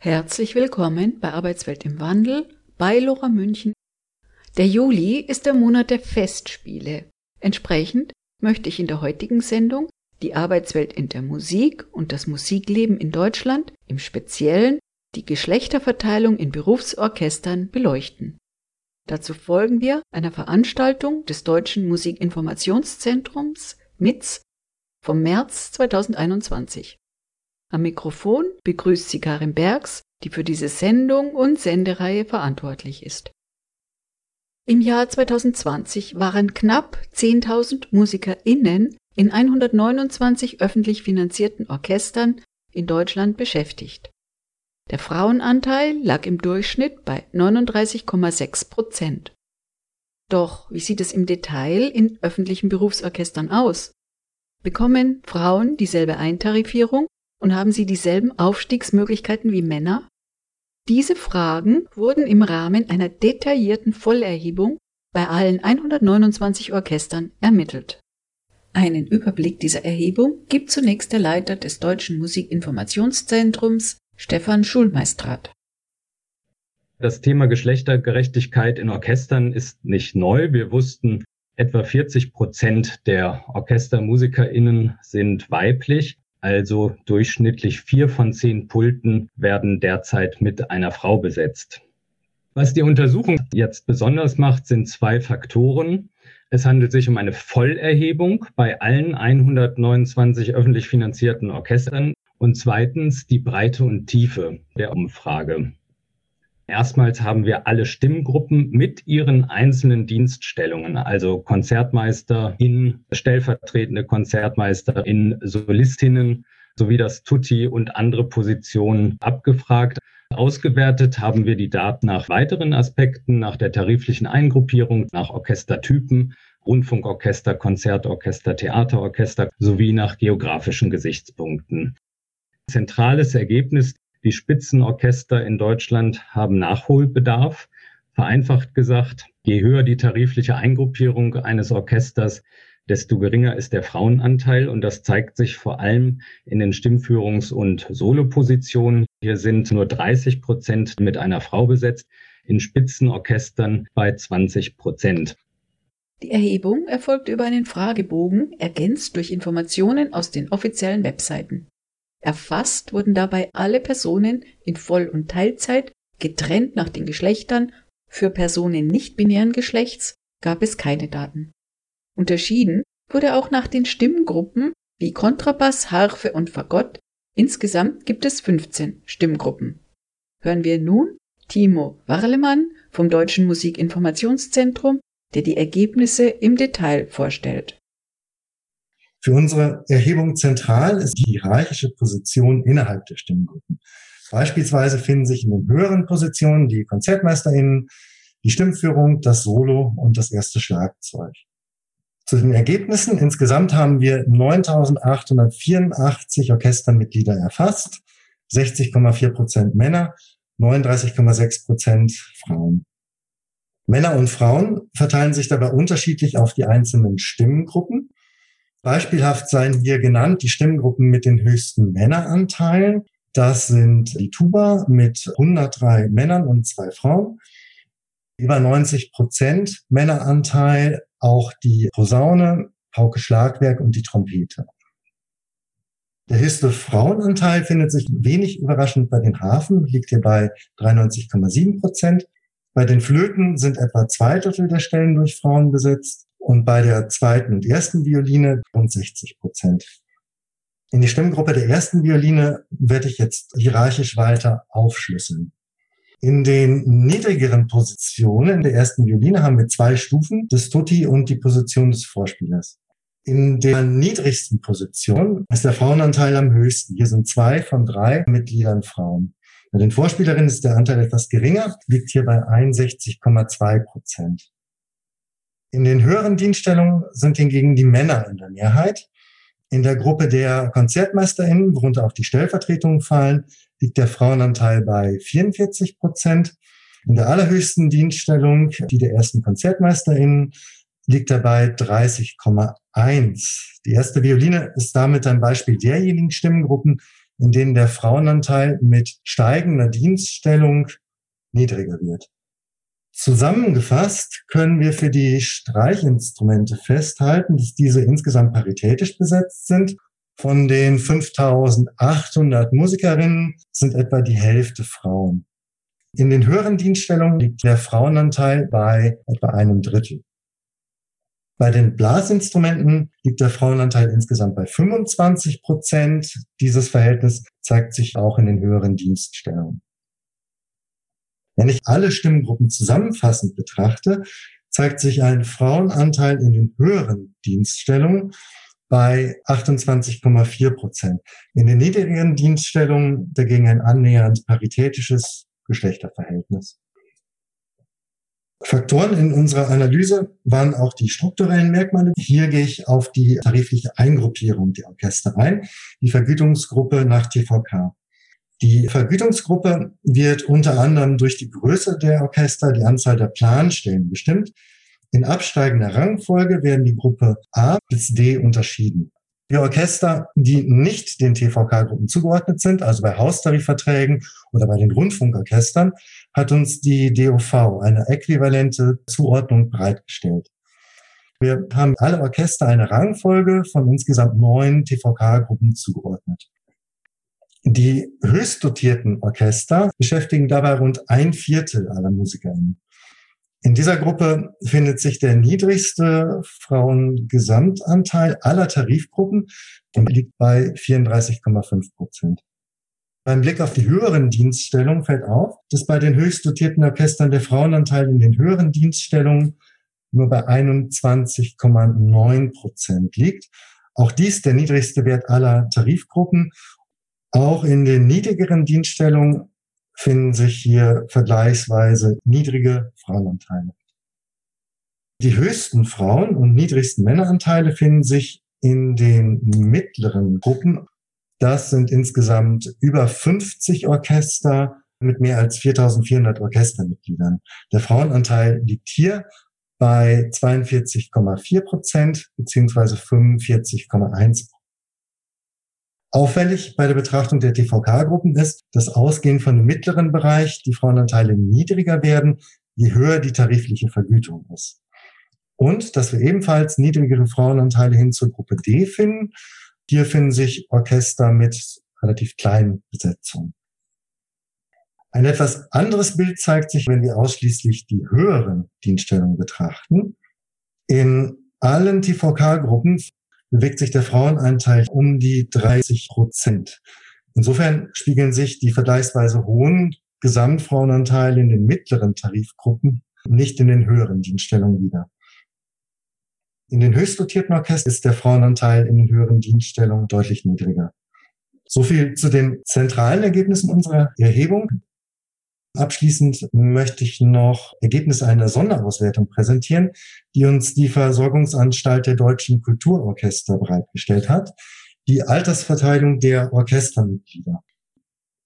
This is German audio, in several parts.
Herzlich willkommen bei Arbeitswelt im Wandel bei Lora München. Der Juli ist der Monat der Festspiele. Entsprechend möchte ich in der heutigen Sendung die Arbeitswelt in der Musik und das Musikleben in Deutschland, im Speziellen die Geschlechterverteilung in Berufsorchestern beleuchten. Dazu folgen wir einer Veranstaltung des Deutschen Musikinformationszentrums MITZ vom März 2021. Am Mikrofon begrüßt sie Karin Bergs, die für diese Sendung und Sendereihe verantwortlich ist. Im Jahr 2020 waren knapp 10.000 MusikerInnen in 129 öffentlich finanzierten Orchestern in Deutschland beschäftigt. Der Frauenanteil lag im Durchschnitt bei 39,6 Prozent. Doch wie sieht es im Detail in öffentlichen Berufsorchestern aus? Bekommen Frauen dieselbe Eintarifierung und haben sie dieselben Aufstiegsmöglichkeiten wie Männer? Diese Fragen wurden im Rahmen einer detaillierten Vollerhebung bei allen 129 Orchestern ermittelt. Einen Überblick dieser Erhebung gibt zunächst der Leiter des Deutschen Musikinformationszentrums, Stefan Schulmeistrat. Das Thema Geschlechtergerechtigkeit in Orchestern ist nicht neu. Wir wussten, etwa 40 Prozent der OrchestermusikerInnen sind weiblich. Also durchschnittlich vier von zehn Pulten werden derzeit mit einer Frau besetzt. Was die Untersuchung jetzt besonders macht, sind zwei Faktoren. Es handelt sich um eine Vollerhebung bei allen 129 öffentlich finanzierten Orchestern und zweitens die Breite und Tiefe der Umfrage. Erstmals haben wir alle Stimmgruppen mit ihren einzelnen Dienststellungen, also KonzertmeisterInnen, stellvertretende KonzertmeisterInnen, Solistinnen sowie das Tutti und andere Positionen abgefragt. Ausgewertet haben wir die Daten nach weiteren Aspekten, nach der tariflichen Eingruppierung, nach Orchestertypen, Rundfunkorchester, Konzertorchester, Theaterorchester sowie nach geografischen Gesichtspunkten. Zentrales Ergebnis, die Spitzenorchester in Deutschland haben Nachholbedarf. Vereinfacht gesagt, je höher die tarifliche Eingruppierung eines Orchesters, desto geringer ist der Frauenanteil und das zeigt sich vor allem in den Stimmführungs- und Solopositionen. Hier sind nur 30 Prozent mit einer Frau besetzt, in Spitzenorchestern bei 20 Prozent. Die Erhebung erfolgt über einen Fragebogen, ergänzt durch Informationen aus den offiziellen Webseiten. Erfasst wurden dabei alle Personen in Voll- und Teilzeit, getrennt nach den Geschlechtern, für Personen nicht-binären Geschlechts gab es keine Daten. Unterschieden wurde auch nach den Stimmgruppen wie Kontrabass, Harfe und Fagott. Insgesamt gibt es 15 Stimmgruppen. Hören wir nun Timo Warlemann vom Deutschen Musikinformationszentrum, der die Ergebnisse im Detail vorstellt. Für unsere Erhebung zentral ist die hierarchische Position innerhalb der Stimmgruppen. Beispielsweise finden sich in den höheren Positionen die KonzertmeisterInnen, die Stimmführung, das Solo und das erste Schlagzeug. Zu den Ergebnissen. Insgesamt haben wir 9.884 Orchestermitglieder erfasst, 60,4 Prozent Männer, 39,6 Prozent Frauen. Männer und Frauen verteilen sich dabei unterschiedlich auf die einzelnen Stimmengruppen. Beispielhaft seien hier genannt die Stimmgruppen mit den höchsten Männeranteilen. Das sind die Tuba mit 103 Männern und zwei Frauen. Über 90 Prozent Männeranteil auch die Posaune, Pauke Schlagwerk und die Trompete. Der höchste Frauenanteil findet sich wenig überraschend bei den Hafen, liegt hier bei 93,7 Prozent. Bei den Flöten sind etwa zwei Drittel der Stellen durch Frauen besetzt und bei der zweiten und ersten Violine rund 60 Prozent. In die Stimmgruppe der ersten Violine werde ich jetzt hierarchisch weiter aufschlüsseln. In den niedrigeren Positionen der ersten Violine haben wir zwei Stufen, das Tutti und die Position des Vorspielers. In der niedrigsten Position ist der Frauenanteil am höchsten. Hier sind zwei von drei Mitgliedern Frauen. Bei den Vorspielerinnen ist der Anteil etwas geringer, liegt hier bei 61,2 Prozent. In den höheren Dienststellungen sind hingegen die Männer in der Mehrheit. In der Gruppe der KonzertmeisterInnen, worunter auch die Stellvertretungen fallen, liegt der Frauenanteil bei 44 Prozent. In der allerhöchsten Dienststellung, die der ersten KonzertmeisterInnen, liegt er bei 30,1. Die erste Violine ist damit ein Beispiel derjenigen Stimmengruppen, in denen der Frauenanteil mit steigender Dienststellung niedriger wird. Zusammengefasst können wir für die Streichinstrumente festhalten, dass diese insgesamt paritätisch besetzt sind. Von den 5800 Musikerinnen sind etwa die Hälfte Frauen. In den höheren Dienststellungen liegt der Frauenanteil bei etwa einem Drittel. Bei den Blasinstrumenten liegt der Frauenanteil insgesamt bei 25 Prozent. Dieses Verhältnis zeigt sich auch in den höheren Dienststellungen. Wenn ich alle Stimmengruppen zusammenfassend betrachte, zeigt sich ein Frauenanteil in den höheren Dienststellungen bei 28,4 Prozent. In den niedrigeren Dienststellungen dagegen ein annähernd paritätisches Geschlechterverhältnis. Faktoren in unserer Analyse waren auch die strukturellen Merkmale. Hier gehe ich auf die tarifliche Eingruppierung der Orchester ein, die Vergütungsgruppe nach TVK. Die Vergütungsgruppe wird unter anderem durch die Größe der Orchester, die Anzahl der Planstellen bestimmt. In absteigender Rangfolge werden die Gruppe A bis D unterschieden. Die Orchester, die nicht den TVK-Gruppen zugeordnet sind, also bei Haustarifverträgen oder bei den Rundfunkorchestern, hat uns die DOV eine äquivalente Zuordnung bereitgestellt. Wir haben alle Orchester eine Rangfolge von insgesamt neun TVK-Gruppen zugeordnet. Die höchst dotierten Orchester beschäftigen dabei rund ein Viertel aller MusikerInnen. In dieser Gruppe findet sich der niedrigste Frauengesamtanteil aller Tarifgruppen und liegt bei 34,5 Prozent. Beim Blick auf die höheren Dienststellungen fällt auf, dass bei den höchst dotierten Orchestern der Frauenanteil in den höheren Dienststellungen nur bei 21,9 Prozent liegt. Auch dies der niedrigste Wert aller Tarifgruppen. Auch in den niedrigeren Dienststellungen finden sich hier vergleichsweise niedrige Frauenanteile. Die höchsten Frauen- und niedrigsten Männeranteile finden sich in den mittleren Gruppen. Das sind insgesamt über 50 Orchester mit mehr als 4400 Orchestermitgliedern. Der Frauenanteil liegt hier bei 42,4 Prozent beziehungsweise 45,1 Prozent. Auffällig bei der Betrachtung der TVK-Gruppen ist, dass ausgehend von dem mittleren Bereich die Frauenanteile niedriger werden, je höher die tarifliche Vergütung ist. Und dass wir ebenfalls niedrigere Frauenanteile hin zur Gruppe D finden. Hier finden sich Orchester mit relativ kleinen Besetzungen. Ein etwas anderes Bild zeigt sich, wenn wir ausschließlich die höheren Dienststellungen betrachten. In allen TVK-Gruppen bewegt sich der Frauenanteil um die 30 Prozent. Insofern spiegeln sich die vergleichsweise hohen Gesamtfrauenanteile in den mittleren Tarifgruppen nicht in den höheren Dienststellungen wieder. In den höchst dotierten Orchestern ist der Frauenanteil in den höheren Dienststellungen deutlich niedriger. So viel zu den zentralen Ergebnissen unserer Erhebung. Abschließend möchte ich noch Ergebnisse einer Sonderauswertung präsentieren, die uns die Versorgungsanstalt der deutschen Kulturorchester bereitgestellt hat. Die Altersverteilung der Orchestermitglieder.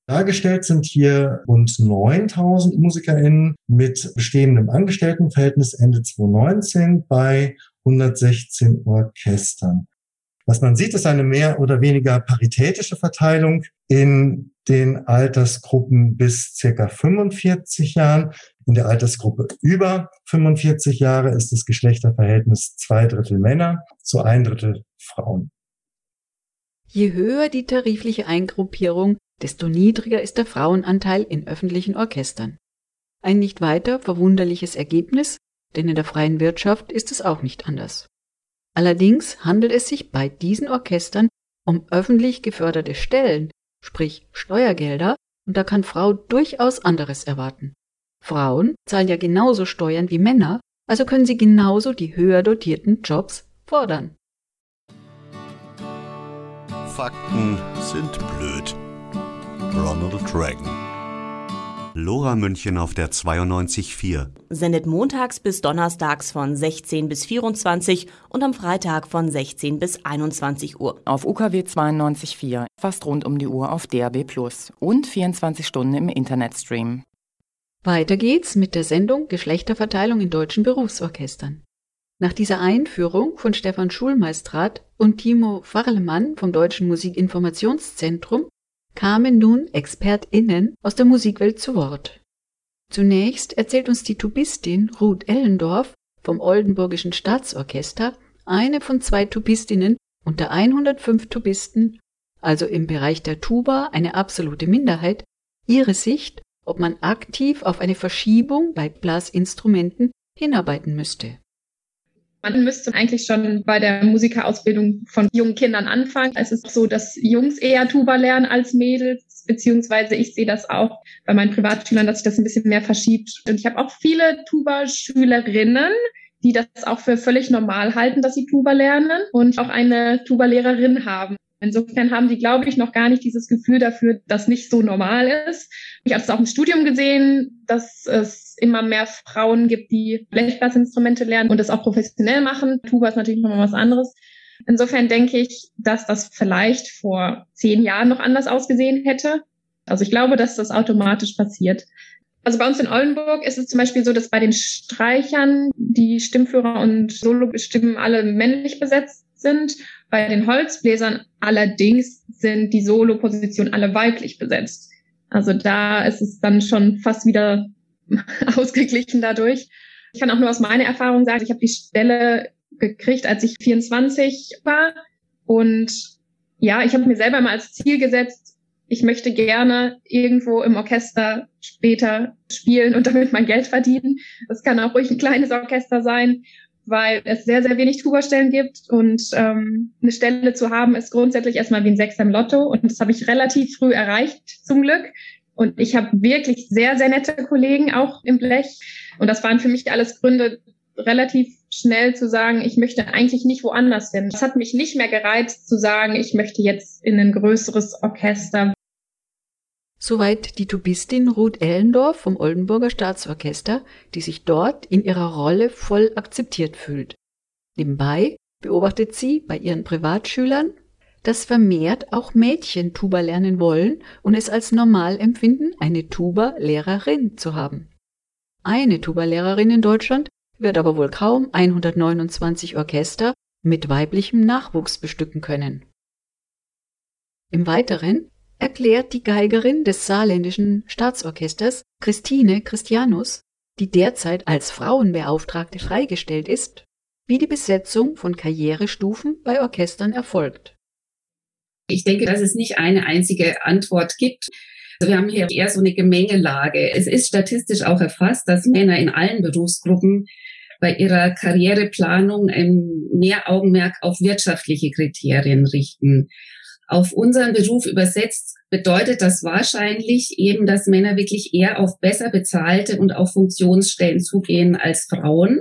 Dargestellt sind hier rund 9000 MusikerInnen mit bestehendem Angestelltenverhältnis Ende 2019 bei 116 Orchestern. Was man sieht, ist eine mehr oder weniger paritätische Verteilung in den Altersgruppen bis circa 45 Jahren. In der Altersgruppe über 45 Jahre ist das Geschlechterverhältnis zwei Drittel Männer zu ein Drittel Frauen. Je höher die tarifliche Eingruppierung, desto niedriger ist der Frauenanteil in öffentlichen Orchestern. Ein nicht weiter verwunderliches Ergebnis, denn in der freien Wirtschaft ist es auch nicht anders. Allerdings handelt es sich bei diesen Orchestern um öffentlich geförderte Stellen, sprich Steuergelder, und da kann Frau durchaus anderes erwarten. Frauen zahlen ja genauso Steuern wie Männer, also können sie genauso die höher dotierten Jobs fordern. Fakten sind blöd. Ronald Reagan Lora München auf der 92.4. Sendet montags bis donnerstags von 16 bis 24 und am Freitag von 16 bis 21 Uhr. Auf UKW 92.4, fast rund um die Uhr auf DAB Plus und 24 Stunden im Internetstream. Weiter geht's mit der Sendung Geschlechterverteilung in deutschen Berufsorchestern. Nach dieser Einführung von Stefan Schulmeistrat und Timo Farlemann vom Deutschen Musikinformationszentrum kamen nun ExpertInnen aus der Musikwelt zu Wort. Zunächst erzählt uns die Tubistin Ruth Ellendorf vom Oldenburgischen Staatsorchester, eine von zwei Tubistinnen unter 105 Tubisten, also im Bereich der Tuba eine absolute Minderheit, ihre Sicht, ob man aktiv auf eine Verschiebung bei Blasinstrumenten hinarbeiten müsste. Man müsste eigentlich schon bei der Musikerausbildung von jungen Kindern anfangen. Es ist so, dass Jungs eher Tuba lernen als Mädels, beziehungsweise ich sehe das auch bei meinen Privatschülern, dass sich das ein bisschen mehr verschiebt. Und ich habe auch viele Tuba-Schülerinnen, die das auch für völlig normal halten, dass sie Tuba lernen und auch eine Tuba-Lehrerin haben. Insofern haben die, glaube ich, noch gar nicht dieses Gefühl dafür, dass nicht so normal ist. Ich habe es auch im Studium gesehen, dass es immer mehr Frauen gibt, die Blechblasinstrumente lernen und das auch professionell machen. Tuba ist natürlich nochmal was anderes. Insofern denke ich, dass das vielleicht vor zehn Jahren noch anders ausgesehen hätte. Also ich glaube, dass das automatisch passiert. Also bei uns in Oldenburg ist es zum Beispiel so, dass bei den Streichern die Stimmführer und Solostimmen alle männlich besetzt sind. Bei den Holzbläsern allerdings sind die Solopositionen alle weiblich besetzt. Also da ist es dann schon fast wieder ausgeglichen dadurch. Ich kann auch nur aus meiner Erfahrung sagen, ich habe die Stelle gekriegt, als ich 24 war. Und ja, ich habe mir selber mal als Ziel gesetzt, ich möchte gerne irgendwo im Orchester später spielen und damit mein Geld verdienen. Das kann auch ruhig ein kleines Orchester sein weil es sehr, sehr wenig Tuba-Stellen gibt und ähm, eine Stelle zu haben ist grundsätzlich erstmal wie ein Sechser im Lotto und das habe ich relativ früh erreicht, zum Glück. Und ich habe wirklich sehr, sehr nette Kollegen auch im Blech und das waren für mich alles Gründe, relativ schnell zu sagen, ich möchte eigentlich nicht woanders hin. Das hat mich nicht mehr gereizt zu sagen, ich möchte jetzt in ein größeres Orchester, Soweit die Tubistin Ruth Ellendorf vom Oldenburger Staatsorchester, die sich dort in ihrer Rolle voll akzeptiert fühlt. Nebenbei beobachtet sie bei ihren Privatschülern, dass vermehrt auch Mädchen Tuba lernen wollen und es als normal empfinden, eine Tuba-Lehrerin zu haben. Eine Tuba-Lehrerin in Deutschland wird aber wohl kaum 129 Orchester mit weiblichem Nachwuchs bestücken können. Im Weiteren erklärt die Geigerin des saarländischen Staatsorchesters Christine Christianus, die derzeit als Frauenbeauftragte freigestellt ist, wie die Besetzung von Karrierestufen bei Orchestern erfolgt. Ich denke, dass es nicht eine einzige Antwort gibt. Also wir haben hier eher so eine Gemengelage. Es ist statistisch auch erfasst, dass Männer in allen Berufsgruppen bei ihrer Karriereplanung mehr Augenmerk auf wirtschaftliche Kriterien richten. Auf unseren Beruf übersetzt bedeutet das wahrscheinlich eben, dass Männer wirklich eher auf besser bezahlte und auf Funktionsstellen zugehen als Frauen.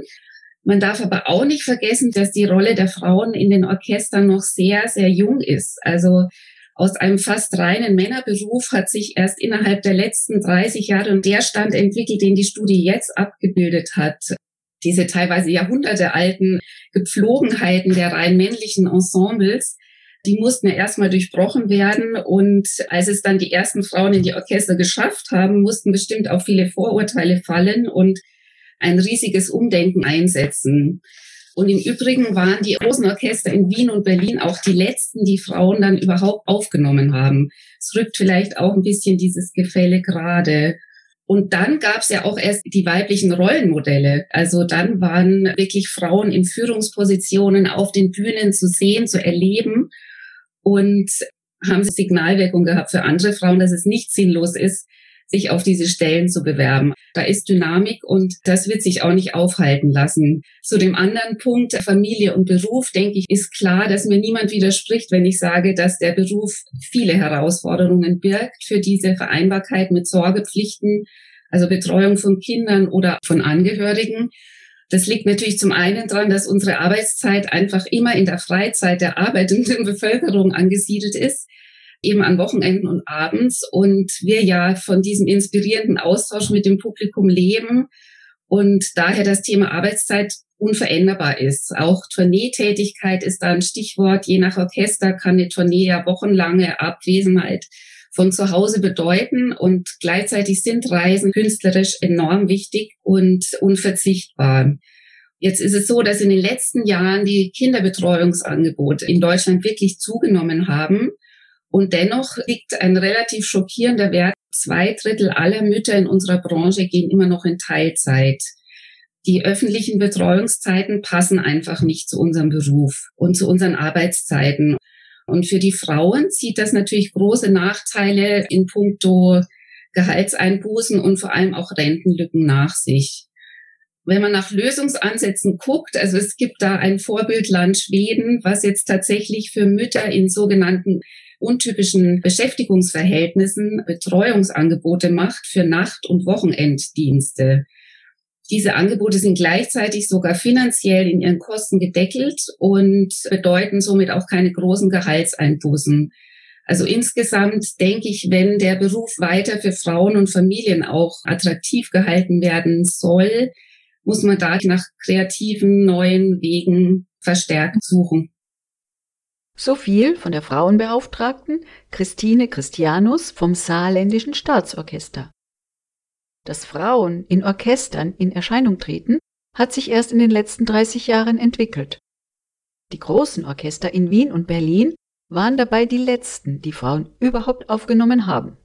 Man darf aber auch nicht vergessen, dass die Rolle der Frauen in den Orchestern noch sehr, sehr jung ist. Also aus einem fast reinen Männerberuf hat sich erst innerhalb der letzten 30 Jahre der Stand entwickelt, den die Studie jetzt abgebildet hat. Diese teilweise jahrhundertealten Gepflogenheiten der rein männlichen Ensembles, die mussten ja erstmal durchbrochen werden. Und als es dann die ersten Frauen in die Orchester geschafft haben, mussten bestimmt auch viele Vorurteile fallen und ein riesiges Umdenken einsetzen. Und im Übrigen waren die großen Orchester in Wien und Berlin auch die letzten, die Frauen dann überhaupt aufgenommen haben. Es rückt vielleicht auch ein bisschen dieses Gefälle gerade. Und dann gab es ja auch erst die weiblichen Rollenmodelle. Also dann waren wirklich Frauen in Führungspositionen auf den Bühnen zu sehen, zu erleben und haben Signalwirkung gehabt für andere Frauen, dass es nicht sinnlos ist, sich auf diese Stellen zu bewerben. Da ist Dynamik und das wird sich auch nicht aufhalten lassen. Zu dem anderen Punkt, Familie und Beruf, denke ich, ist klar, dass mir niemand widerspricht, wenn ich sage, dass der Beruf viele Herausforderungen birgt für diese Vereinbarkeit mit Sorgepflichten, also Betreuung von Kindern oder von Angehörigen. Das liegt natürlich zum einen daran, dass unsere Arbeitszeit einfach immer in der Freizeit der arbeitenden Bevölkerung angesiedelt ist, eben an Wochenenden und abends und wir ja von diesem inspirierenden Austausch mit dem Publikum leben und daher das Thema Arbeitszeit unveränderbar ist. Auch Tourneetätigkeit ist da ein Stichwort. Je nach Orchester kann eine Tournee ja wochenlange Abwesenheit von zu Hause bedeuten und gleichzeitig sind Reisen künstlerisch enorm wichtig und unverzichtbar. Jetzt ist es so, dass in den letzten Jahren die Kinderbetreuungsangebote in Deutschland wirklich zugenommen haben. Und dennoch liegt ein relativ schockierender Wert. Zwei Drittel aller Mütter in unserer Branche gehen immer noch in Teilzeit. Die öffentlichen Betreuungszeiten passen einfach nicht zu unserem Beruf und zu unseren Arbeitszeiten. Und für die Frauen zieht das natürlich große Nachteile in puncto Gehaltseinbußen und vor allem auch Rentenlücken nach sich. Wenn man nach Lösungsansätzen guckt, also es gibt da ein Vorbildland Schweden, was jetzt tatsächlich für Mütter in sogenannten untypischen Beschäftigungsverhältnissen Betreuungsangebote macht für Nacht- und Wochenenddienste. Diese Angebote sind gleichzeitig sogar finanziell in ihren Kosten gedeckelt und bedeuten somit auch keine großen Gehaltseinbußen. Also insgesamt denke ich, wenn der Beruf weiter für Frauen und Familien auch attraktiv gehalten werden soll, muss man da nach kreativen neuen Wegen verstärkt suchen. So viel von der Frauenbeauftragten Christine Christianus vom Saarländischen Staatsorchester. Dass Frauen in Orchestern in Erscheinung treten, hat sich erst in den letzten 30 Jahren entwickelt. Die großen Orchester in Wien und Berlin waren dabei die letzten, die Frauen überhaupt aufgenommen haben.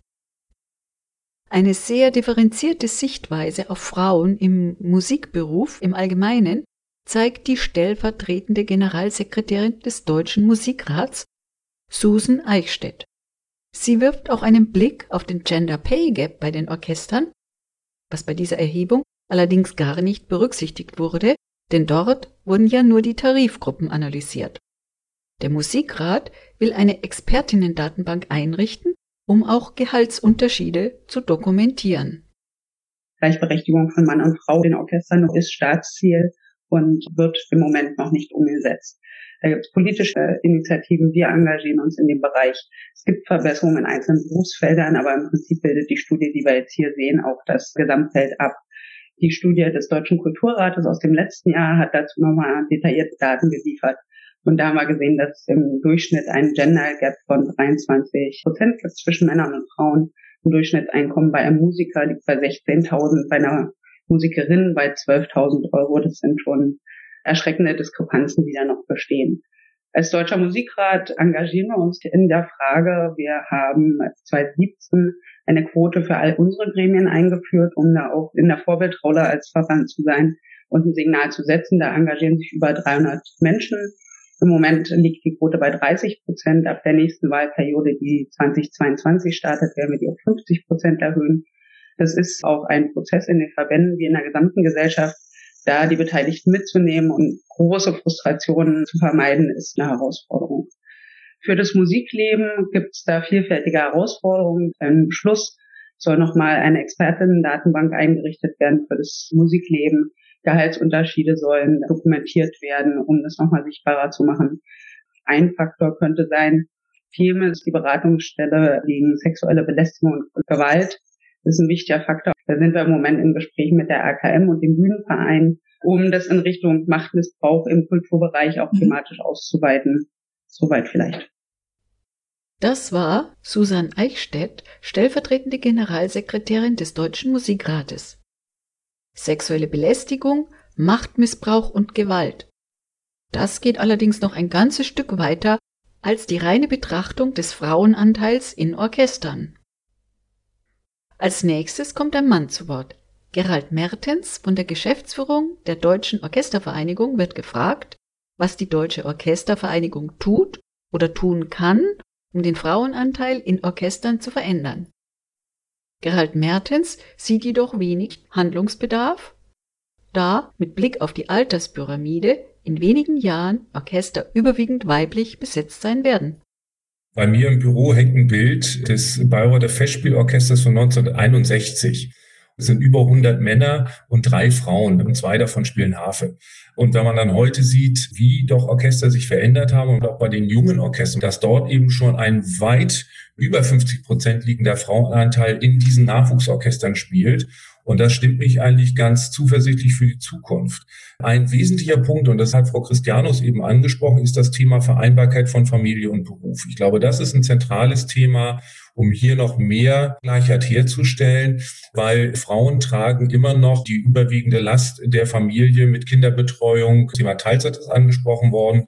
Eine sehr differenzierte Sichtweise auf Frauen im Musikberuf im Allgemeinen zeigt die stellvertretende Generalsekretärin des Deutschen Musikrats, Susan Eichstädt. Sie wirft auch einen Blick auf den Gender Pay Gap bei den Orchestern was bei dieser Erhebung allerdings gar nicht berücksichtigt wurde, denn dort wurden ja nur die Tarifgruppen analysiert. Der Musikrat will eine Expertinnendatenbank einrichten, um auch Gehaltsunterschiede zu dokumentieren. Gleichberechtigung von Mann und Frau in Orchestern ist Staatsziel und wird im Moment noch nicht umgesetzt. Da gibt es politische Initiativen, wir engagieren uns in dem Bereich. Es gibt Verbesserungen in einzelnen Berufsfeldern, aber im Prinzip bildet die Studie, die wir jetzt hier sehen, auch das Gesamtfeld ab. Die Studie des Deutschen Kulturrates aus dem letzten Jahr hat dazu nochmal detaillierte Daten geliefert. Und da haben wir gesehen, dass im Durchschnitt ein Gender Gap von 23 Prozent zwischen Männern und Frauen. Im Durchschnittseinkommen bei einem Musiker liegt bei 16.000, bei einer Musikerin bei 12.000 Euro. Das sind schon erschreckende Diskrepanzen, die da noch bestehen. Als Deutscher Musikrat engagieren wir uns in der Frage, wir haben 2017 eine Quote für all unsere Gremien eingeführt, um da auch in der Vorbildrolle als Verband zu sein und ein Signal zu setzen. Da engagieren sich über 300 Menschen. Im Moment liegt die Quote bei 30 Prozent. Ab der nächsten Wahlperiode, die 2022 startet, werden wir die auf 50 Prozent erhöhen. Das ist auch ein Prozess in den Verbänden wie in der gesamten Gesellschaft, da die Beteiligten mitzunehmen und große Frustrationen zu vermeiden, ist eine Herausforderung. Für das Musikleben gibt es da vielfältige Herausforderungen. Im Schluss soll nochmal eine Expertinnen-Datenbank eingerichtet werden für das Musikleben. Gehaltsunterschiede sollen dokumentiert werden, um das nochmal sichtbarer zu machen. Ein Faktor könnte sein, FIEM ist die Beratungsstelle gegen sexuelle Belästigung und Gewalt. Das ist ein wichtiger Faktor. Da sind wir im Moment im Gespräch mit der AKM und dem Bühnenverein, um das in Richtung Machtmissbrauch im Kulturbereich auch mhm. thematisch auszuweiten. Soweit vielleicht. Das war Susan Eichstädt, stellvertretende Generalsekretärin des Deutschen Musikrates. Sexuelle Belästigung, Machtmissbrauch und Gewalt. Das geht allerdings noch ein ganzes Stück weiter als die reine Betrachtung des Frauenanteils in Orchestern. Als nächstes kommt ein Mann zu Wort. Gerald Mertens von der Geschäftsführung der Deutschen Orchestervereinigung wird gefragt, was die Deutsche Orchestervereinigung tut oder tun kann, um den Frauenanteil in Orchestern zu verändern. Gerald Mertens sieht jedoch wenig Handlungsbedarf, da mit Blick auf die Alterspyramide in wenigen Jahren Orchester überwiegend weiblich besetzt sein werden. Bei mir im Büro hängt ein Bild des Bayreuther Festspielorchesters von 1961. Es sind über 100 Männer und drei Frauen und zwei davon spielen Harfe. Und wenn man dann heute sieht, wie doch Orchester sich verändert haben und auch bei den jungen Orchestern, dass dort eben schon ein weit über 50 Prozent liegender Frauenanteil in diesen Nachwuchsorchestern spielt und das stimmt mich eigentlich ganz zuversichtlich für die Zukunft. Ein wesentlicher Punkt, und das hat Frau Christianus eben angesprochen, ist das Thema Vereinbarkeit von Familie und Beruf. Ich glaube, das ist ein zentrales Thema, um hier noch mehr Gleichheit herzustellen, weil Frauen tragen immer noch die überwiegende Last der Familie mit Kinderbetreuung. Thema Teilzeit ist angesprochen worden.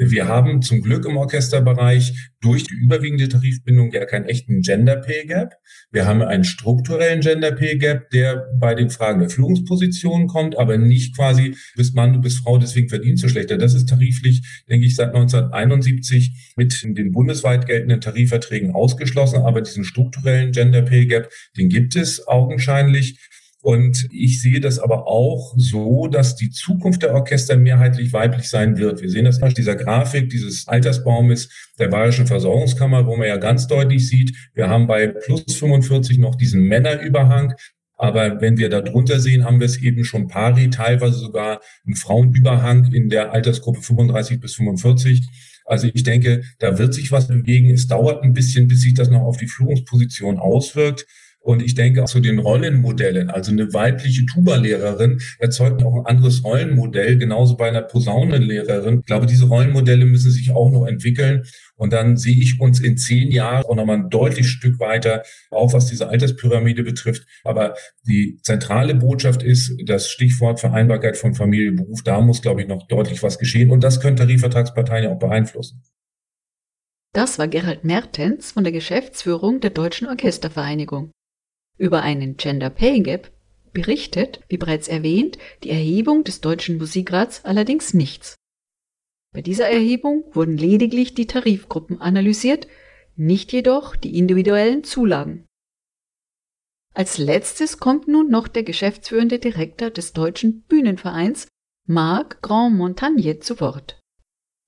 Wir haben zum Glück im Orchesterbereich durch die überwiegende Tarifbindung ja keinen echten Gender Pay Gap. Wir haben einen strukturellen Gender Pay Gap, der bei den Fragen der Führungspositionen kommt, aber nicht quasi, bist Mann, du bist Frau, deswegen verdienst du schlechter. Das ist tariflich, denke ich, seit 1971 mit den bundesweit geltenden Tarifverträgen ausgeschlossen. Aber diesen strukturellen Gender Pay Gap, den gibt es augenscheinlich. Und ich sehe das aber auch so, dass die Zukunft der Orchester mehrheitlich weiblich sein wird. Wir sehen das nach dieser Grafik dieses Altersbaumes der Bayerischen Versorgungskammer, wo man ja ganz deutlich sieht, wir haben bei plus 45 noch diesen Männerüberhang. Aber wenn wir da drunter sehen, haben wir es eben schon pari, teilweise sogar einen Frauenüberhang in der Altersgruppe 35 bis 45. Also ich denke, da wird sich was bewegen. Es dauert ein bisschen, bis sich das noch auf die Führungsposition auswirkt. Und ich denke auch zu den Rollenmodellen, also eine weibliche Tuba-Lehrerin erzeugt auch ein anderes Rollenmodell, genauso bei einer Posaunenlehrerin. Ich glaube, diese Rollenmodelle müssen sich auch noch entwickeln. Und dann sehe ich uns in zehn Jahren auch nochmal ein deutlich Stück weiter, auch was diese Alterspyramide betrifft. Aber die zentrale Botschaft ist das Stichwort Vereinbarkeit von Familie und Beruf. Da muss, glaube ich, noch deutlich was geschehen. Und das können Tarifvertragsparteien ja auch beeinflussen. Das war Gerald Mertens von der Geschäftsführung der Deutschen Orchestervereinigung. Über einen Gender Pay Gap berichtet, wie bereits erwähnt, die Erhebung des Deutschen Musikrats allerdings nichts. Bei dieser Erhebung wurden lediglich die Tarifgruppen analysiert, nicht jedoch die individuellen Zulagen. Als letztes kommt nun noch der geschäftsführende Direktor des Deutschen Bühnenvereins, Marc Grand Montagne, zu Wort.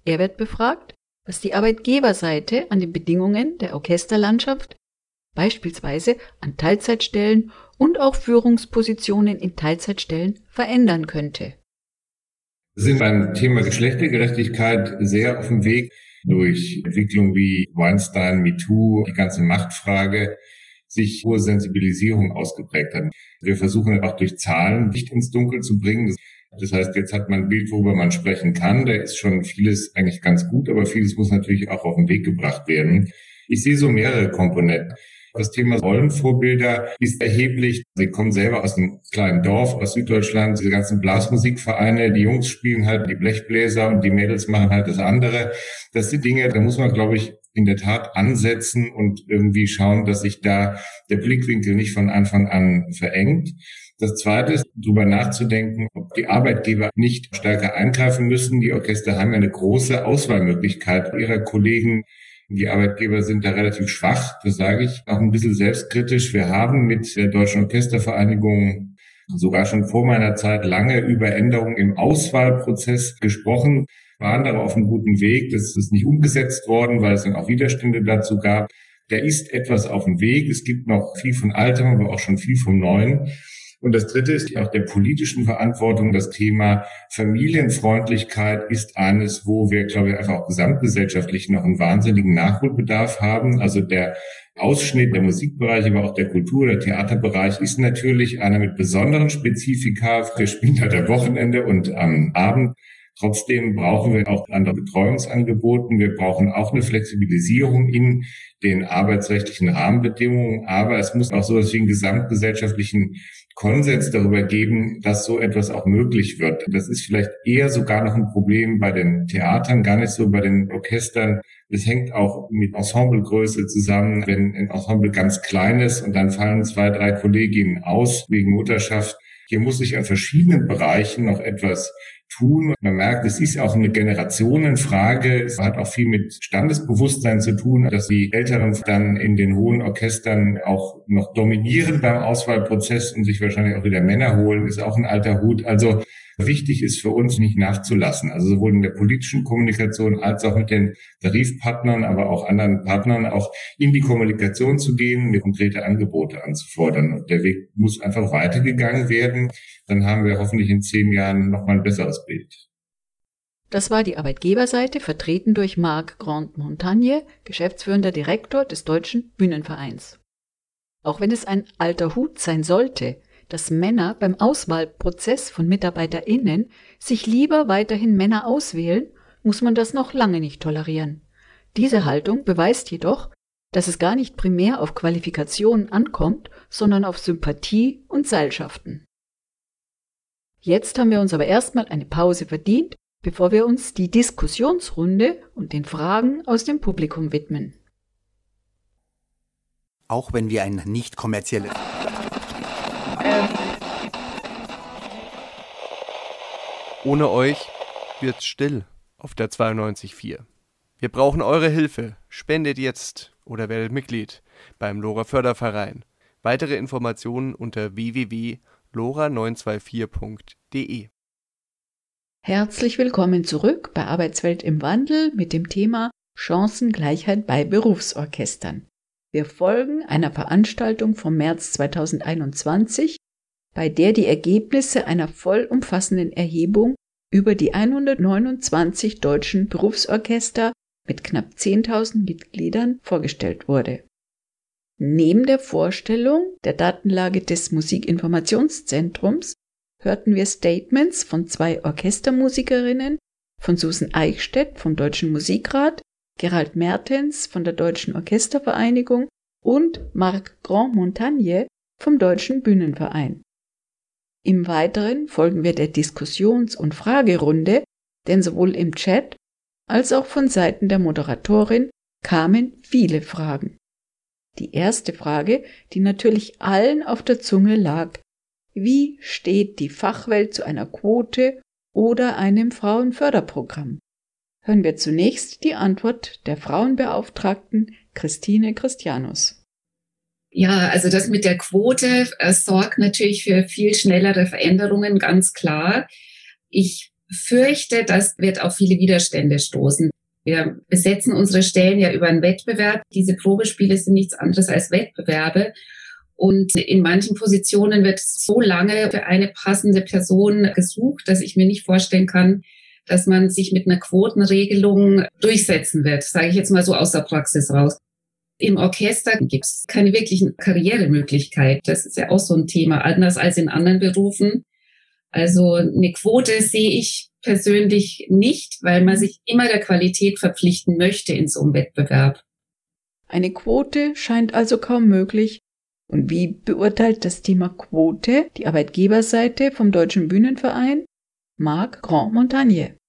Er wird befragt, was die Arbeitgeberseite an den Bedingungen der Orchesterlandschaft beispielsweise an Teilzeitstellen und auch Führungspositionen in Teilzeitstellen verändern könnte. Wir sind beim Thema Geschlechtergerechtigkeit sehr auf dem Weg durch Entwicklungen wie Weinstein, MeToo, die ganze Machtfrage sich hohe Sensibilisierung ausgeprägt hat. Wir versuchen auch durch Zahlen Licht ins Dunkel zu bringen. Das heißt, jetzt hat man ein Bild, worüber man sprechen kann. Da ist schon vieles eigentlich ganz gut, aber vieles muss natürlich auch auf den Weg gebracht werden. Ich sehe so mehrere Komponenten. Das Thema Rollenvorbilder ist erheblich. Sie kommen selber aus einem kleinen Dorf aus Süddeutschland. Diese ganzen Blasmusikvereine, die Jungs spielen halt die Blechbläser und die Mädels machen halt das andere. Das sind Dinge, da muss man, glaube ich, in der Tat ansetzen und irgendwie schauen, dass sich da der Blickwinkel nicht von Anfang an verengt. Das Zweite ist, darüber nachzudenken, ob die Arbeitgeber nicht stärker eingreifen müssen. Die Orchester haben ja eine große Auswahlmöglichkeit ihrer Kollegen die Arbeitgeber sind da relativ schwach, das sage ich auch ein bisschen selbstkritisch. Wir haben mit der Deutschen Orchestervereinigung sogar schon vor meiner Zeit lange über Änderungen im Auswahlprozess gesprochen, waren da auf einem guten Weg. Das ist nicht umgesetzt worden, weil es dann auch Widerstände dazu gab. Da ist etwas auf dem Weg. Es gibt noch viel von Altem, aber auch schon viel vom Neuen. Und das Dritte ist auch der politischen Verantwortung. Das Thema Familienfreundlichkeit ist eines, wo wir, glaube ich, einfach auch gesamtgesellschaftlich noch einen wahnsinnigen Nachholbedarf haben. Also der Ausschnitt der Musikbereich, aber auch der Kultur-, der Theaterbereich ist natürlich einer mit besonderen Spezifika. Wir spielen halt am Wochenende und am Abend. Trotzdem brauchen wir auch andere Betreuungsangeboten. Wir brauchen auch eine Flexibilisierung in den arbeitsrechtlichen Rahmenbedingungen. Aber es muss auch so etwas wie einen gesamtgesellschaftlichen Konsens darüber geben, dass so etwas auch möglich wird. Das ist vielleicht eher sogar noch ein Problem bei den Theatern, gar nicht so bei den Orchestern. Es hängt auch mit Ensemblegröße zusammen. Wenn ein Ensemble ganz klein ist und dann fallen zwei, drei Kolleginnen aus wegen Mutterschaft, hier muss sich an verschiedenen Bereichen noch etwas tun. Man merkt, es ist auch eine Generationenfrage. Es hat auch viel mit Standesbewusstsein zu tun, dass die Älteren dann in den hohen Orchestern auch noch dominieren beim Auswahlprozess und sich wahrscheinlich auch wieder Männer holen, ist auch ein alter Hut. Also wichtig ist für uns nicht nachzulassen. Also sowohl in der politischen Kommunikation als auch mit den Tarifpartnern, aber auch anderen Partnern auch in die Kommunikation zu gehen, mir konkrete Angebote anzufordern. Und der Weg muss einfach weitergegangen werden. Dann haben wir hoffentlich in zehn Jahren nochmal ein besseres Bild. Das war die Arbeitgeberseite, vertreten durch Marc Grand Montagne, geschäftsführender Direktor des Deutschen Bühnenvereins. Auch wenn es ein alter Hut sein sollte, dass Männer beim Auswahlprozess von MitarbeiterInnen sich lieber weiterhin Männer auswählen, muss man das noch lange nicht tolerieren. Diese Haltung beweist jedoch, dass es gar nicht primär auf Qualifikationen ankommt, sondern auf Sympathie und Seilschaften. Jetzt haben wir uns aber erstmal eine Pause verdient bevor wir uns die Diskussionsrunde und den Fragen aus dem Publikum widmen. Auch wenn wir ein nicht kommerzielles. Ohne euch wird's still auf der 92.4. Wir brauchen eure Hilfe. Spendet jetzt oder werdet Mitglied beim Lora Förderverein. Weitere Informationen unter www.lora924.de. Herzlich willkommen zurück bei Arbeitswelt im Wandel mit dem Thema Chancengleichheit bei Berufsorchestern. Wir folgen einer Veranstaltung vom März 2021, bei der die Ergebnisse einer vollumfassenden Erhebung über die 129 deutschen Berufsorchester mit knapp 10.000 Mitgliedern vorgestellt wurde. Neben der Vorstellung der Datenlage des Musikinformationszentrums hörten wir Statements von zwei Orchestermusikerinnen, von Susan Eichstätt vom Deutschen Musikrat, Gerald Mertens von der Deutschen Orchestervereinigung und Marc Grand Montagne vom Deutschen Bühnenverein. Im Weiteren folgen wir der Diskussions- und Fragerunde, denn sowohl im Chat als auch von Seiten der Moderatorin kamen viele Fragen. Die erste Frage, die natürlich allen auf der Zunge lag, wie steht die Fachwelt zu einer Quote oder einem Frauenförderprogramm? Hören wir zunächst die Antwort der Frauenbeauftragten Christine Christianus. Ja, also das mit der Quote äh, sorgt natürlich für viel schnellere Veränderungen, ganz klar. Ich fürchte, das wird auf viele Widerstände stoßen. Wir besetzen unsere Stellen ja über einen Wettbewerb. Diese Probespiele sind nichts anderes als Wettbewerbe. Und in manchen Positionen wird so lange für eine passende Person gesucht, dass ich mir nicht vorstellen kann, dass man sich mit einer Quotenregelung durchsetzen wird, sage ich jetzt mal so aus der Praxis raus. Im Orchester gibt es keine wirklichen Karrieremöglichkeit. Das ist ja auch so ein Thema, anders als in anderen Berufen. Also eine Quote sehe ich persönlich nicht, weil man sich immer der Qualität verpflichten möchte in so einem Wettbewerb. Eine Quote scheint also kaum möglich. Und wie beurteilt das Thema Quote die Arbeitgeberseite vom Deutschen Bühnenverein? Marc Grand Montagne.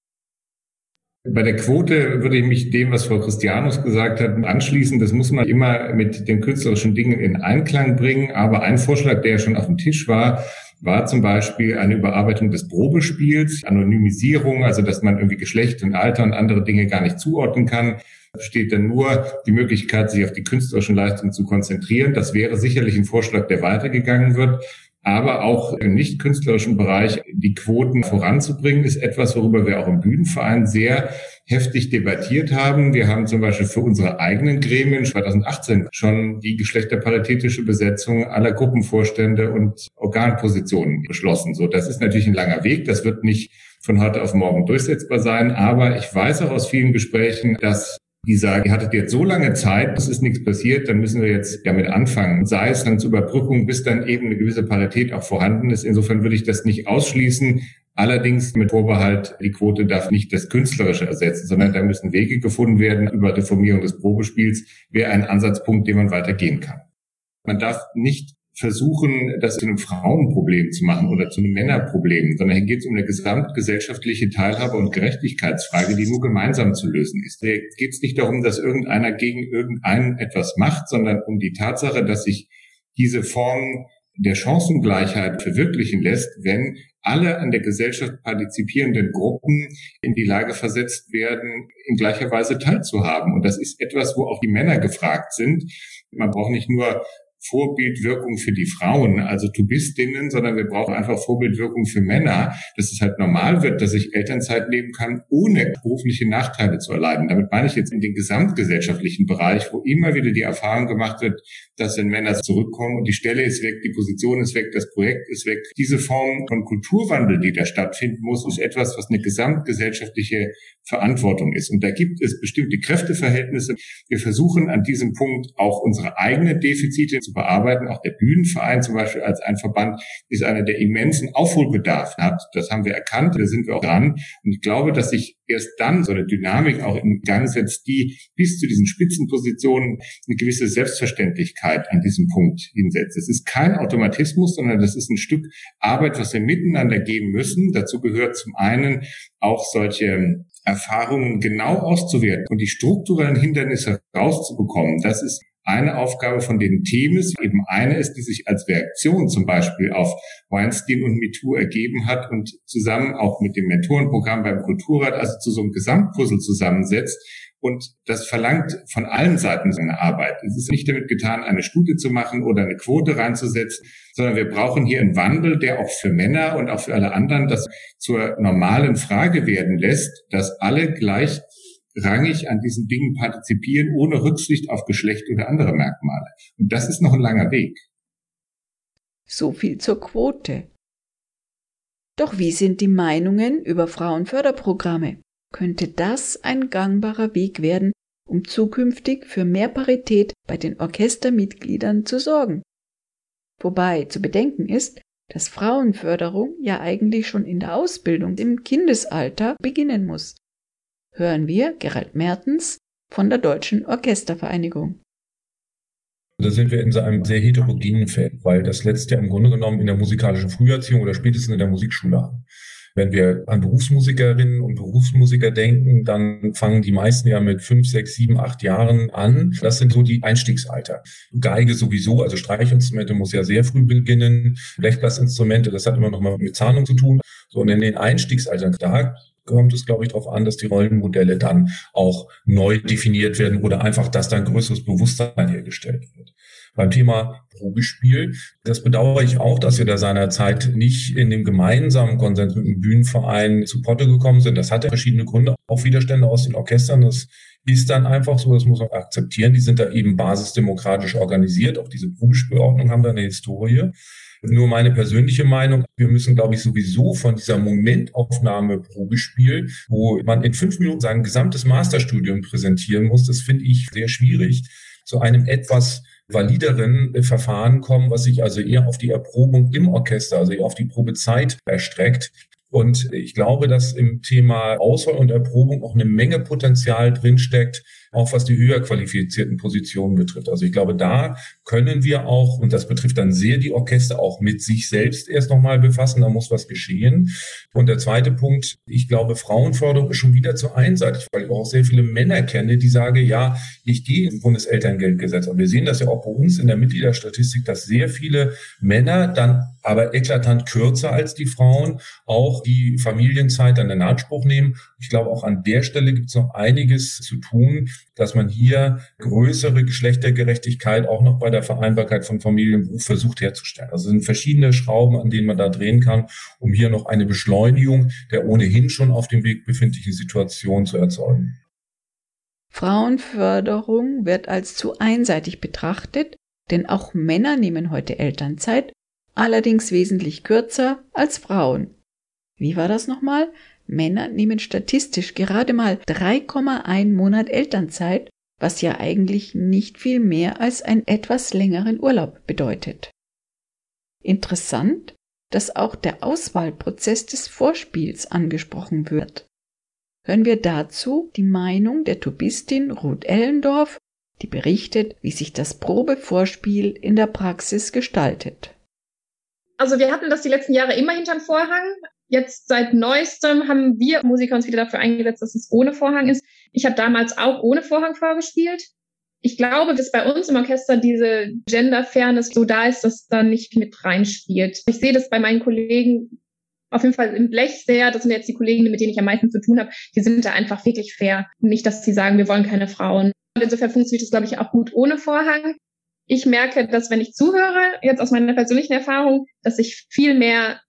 Bei der Quote würde ich mich dem, was Frau Christianus gesagt hat, anschließen. Das muss man immer mit den künstlerischen Dingen in Einklang bringen. Aber ein Vorschlag, der schon auf dem Tisch war, war zum Beispiel eine Überarbeitung des Probespiels, Anonymisierung, also dass man irgendwie Geschlecht und Alter und andere Dinge gar nicht zuordnen kann. Besteht dann nur die Möglichkeit, sich auf die künstlerischen Leistungen zu konzentrieren. Das wäre sicherlich ein Vorschlag, der weitergegangen wird aber auch im nicht künstlerischen Bereich die Quoten voranzubringen, ist etwas, worüber wir auch im Bühnenverein sehr heftig debattiert haben. Wir haben zum Beispiel für unsere eigenen Gremien 2018 schon die geschlechterparitätische Besetzung aller Gruppenvorstände und Organpositionen beschlossen. So, das ist natürlich ein langer Weg. Das wird nicht von heute auf morgen durchsetzbar sein. Aber ich weiß auch aus vielen Gesprächen, dass die sagen, ihr hattet jetzt so lange Zeit, es ist nichts passiert, dann müssen wir jetzt damit anfangen. Sei es dann zur Überbrückung, bis dann eben eine gewisse Parität auch vorhanden ist. Insofern würde ich das nicht ausschließen. Allerdings mit Vorbehalt, die Quote darf nicht das Künstlerische ersetzen, sondern da müssen Wege gefunden werden über Reformierung des Probespiels, wäre ein Ansatzpunkt, den man weitergehen kann. Man darf nicht versuchen, das zu einem Frauenproblem zu machen oder zu einem Männerproblem, sondern hier geht es um eine gesamtgesellschaftliche Teilhabe und Gerechtigkeitsfrage, die nur gemeinsam zu lösen ist. Hier geht es nicht darum, dass irgendeiner gegen irgendeinen etwas macht, sondern um die Tatsache, dass sich diese Form der Chancengleichheit verwirklichen lässt, wenn alle an der Gesellschaft partizipierenden Gruppen in die Lage versetzt werden, in gleicher Weise teilzuhaben. Und das ist etwas, wo auch die Männer gefragt sind. Man braucht nicht nur Vorbildwirkung für die Frauen, also Tubistinnen, sondern wir brauchen einfach Vorbildwirkung für Männer, dass es halt normal wird, dass ich Elternzeit nehmen kann, ohne berufliche Nachteile zu erleiden. Damit meine ich jetzt in den gesamtgesellschaftlichen Bereich, wo immer wieder die Erfahrung gemacht wird, dass wenn Männer zurückkommen und die Stelle ist weg, die Position ist weg, das Projekt ist weg. Diese Form von Kulturwandel, die da stattfinden muss, ist etwas, was eine gesamtgesellschaftliche Verantwortung ist. Und da gibt es bestimmte Kräfteverhältnisse. Wir versuchen an diesem Punkt auch unsere eigenen Defizite zu zu bearbeiten. Auch der Bühnenverein zum Beispiel als ein Verband ist einer, der immensen Aufholbedarf hat. Das haben wir erkannt, da sind wir auch dran. Und ich glaube, dass sich erst dann so eine Dynamik auch in Gang setzt, die bis zu diesen Spitzenpositionen eine gewisse Selbstverständlichkeit an diesem Punkt hinsetzt. Es ist kein Automatismus, sondern das ist ein Stück Arbeit, was wir miteinander gehen müssen. Dazu gehört zum einen auch solche Erfahrungen genau auszuwerten und die strukturellen Hindernisse rauszubekommen. Das ist eine Aufgabe von den Teams. Eben eine ist, die sich als Reaktion zum Beispiel auf Weinstein und MeToo ergeben hat und zusammen auch mit dem Mentorenprogramm beim Kulturrat also zu so einem Gesamtpuzzle zusammensetzt, und das verlangt von allen Seiten seine Arbeit. Es ist nicht damit getan, eine Studie zu machen oder eine Quote reinzusetzen, sondern wir brauchen hier einen Wandel, der auch für Männer und auch für alle anderen das zur normalen Frage werden lässt, dass alle gleichrangig an diesen Dingen partizipieren, ohne Rücksicht auf Geschlecht oder andere Merkmale. Und das ist noch ein langer Weg. So viel zur Quote. Doch wie sind die Meinungen über Frauenförderprogramme? könnte das ein gangbarer Weg werden, um zukünftig für mehr Parität bei den Orchestermitgliedern zu sorgen. Wobei zu bedenken ist, dass Frauenförderung ja eigentlich schon in der Ausbildung im Kindesalter beginnen muss. Hören wir Gerald Mertens von der Deutschen Orchestervereinigung. Da sind wir in so einem sehr heterogenen Feld, weil das letzte ja im Grunde genommen in der musikalischen Früherziehung oder spätestens in der Musikschule haben. Wenn wir an Berufsmusikerinnen und Berufsmusiker denken, dann fangen die meisten ja mit fünf, sechs, sieben, acht Jahren an. Das sind so die Einstiegsalter. Geige sowieso, also Streichinstrumente muss ja sehr früh beginnen. Blechblasinstrumente, das hat immer noch mal mit Zahnung zu tun. So, und in den Einstiegsaltern, da kommt es, glaube ich, darauf an, dass die Rollenmodelle dann auch neu definiert werden oder einfach, dass da ein größeres Bewusstsein hergestellt wird. Beim Thema Probespiel, das bedauere ich auch, dass wir da seinerzeit nicht in dem gemeinsamen Konsens mit dem Bühnenverein zu Potte gekommen sind. Das hatte verschiedene Gründe, auch Widerstände aus den Orchestern. Das ist dann einfach so, das muss man akzeptieren. Die sind da eben basisdemokratisch organisiert. Auch diese Probespielordnung haben da eine Historie. Nur meine persönliche Meinung, wir müssen, glaube ich, sowieso von dieser Momentaufnahme Probespiel, wo man in fünf Minuten sein gesamtes Masterstudium präsentieren muss, das finde ich sehr schwierig, zu einem etwas valideren Verfahren kommen, was sich also eher auf die Erprobung im Orchester, also eher auf die Probezeit erstreckt. Und ich glaube, dass im Thema Auswahl und Erprobung auch eine Menge Potenzial drinsteckt, auch was die höher qualifizierten Positionen betrifft. Also ich glaube, da können wir auch, und das betrifft dann sehr die Orchester, auch mit sich selbst erst nochmal befassen. Da muss was geschehen. Und der zweite Punkt, ich glaube, Frauenförderung ist schon wieder zu einseitig, weil ich auch sehr viele Männer kenne, die sagen, ja, ich gehe ins Bundeselterngeldgesetz. Und wir sehen das ja auch bei uns in der Mitgliederstatistik, dass sehr viele Männer dann aber eklatant kürzer als die Frauen auch die Familienzeit dann in Anspruch nehmen. Ich glaube, auch an der Stelle gibt es noch einiges zu tun, dass man hier größere Geschlechtergerechtigkeit auch noch bei der Vereinbarkeit von Familie und Beruf versucht herzustellen. Also es sind verschiedene Schrauben, an denen man da drehen kann, um hier noch eine Beschleunigung der ohnehin schon auf dem Weg befindlichen Situation zu erzeugen. Frauenförderung wird als zu einseitig betrachtet, denn auch Männer nehmen heute Elternzeit, allerdings wesentlich kürzer als Frauen. Wie war das nochmal? Männer nehmen statistisch gerade mal 3,1 Monat Elternzeit, was ja eigentlich nicht viel mehr als einen etwas längeren Urlaub bedeutet. Interessant, dass auch der Auswahlprozess des Vorspiels angesprochen wird. Hören wir dazu die Meinung der Tubistin Ruth Ellendorf, die berichtet, wie sich das Probevorspiel in der Praxis gestaltet. Also wir hatten das die letzten Jahre immer hinterm Vorhang, Jetzt seit neuestem haben wir Musiker uns wieder dafür eingesetzt, dass es ohne Vorhang ist. Ich habe damals auch ohne Vorhang vorgespielt. Ich glaube, dass bei uns im Orchester diese Gender-Fairness so da ist, dass da nicht mit reinspielt. Ich sehe das bei meinen Kollegen auf jeden Fall im Blech sehr. Das sind jetzt die Kollegen, mit denen ich am meisten zu tun habe. Die sind da einfach wirklich fair. Nicht, dass sie sagen, wir wollen keine Frauen. Und insofern funktioniert das, glaube ich, auch gut ohne Vorhang. Ich merke, dass wenn ich zuhöre, jetzt aus meiner persönlichen Erfahrung, dass ich viel mehr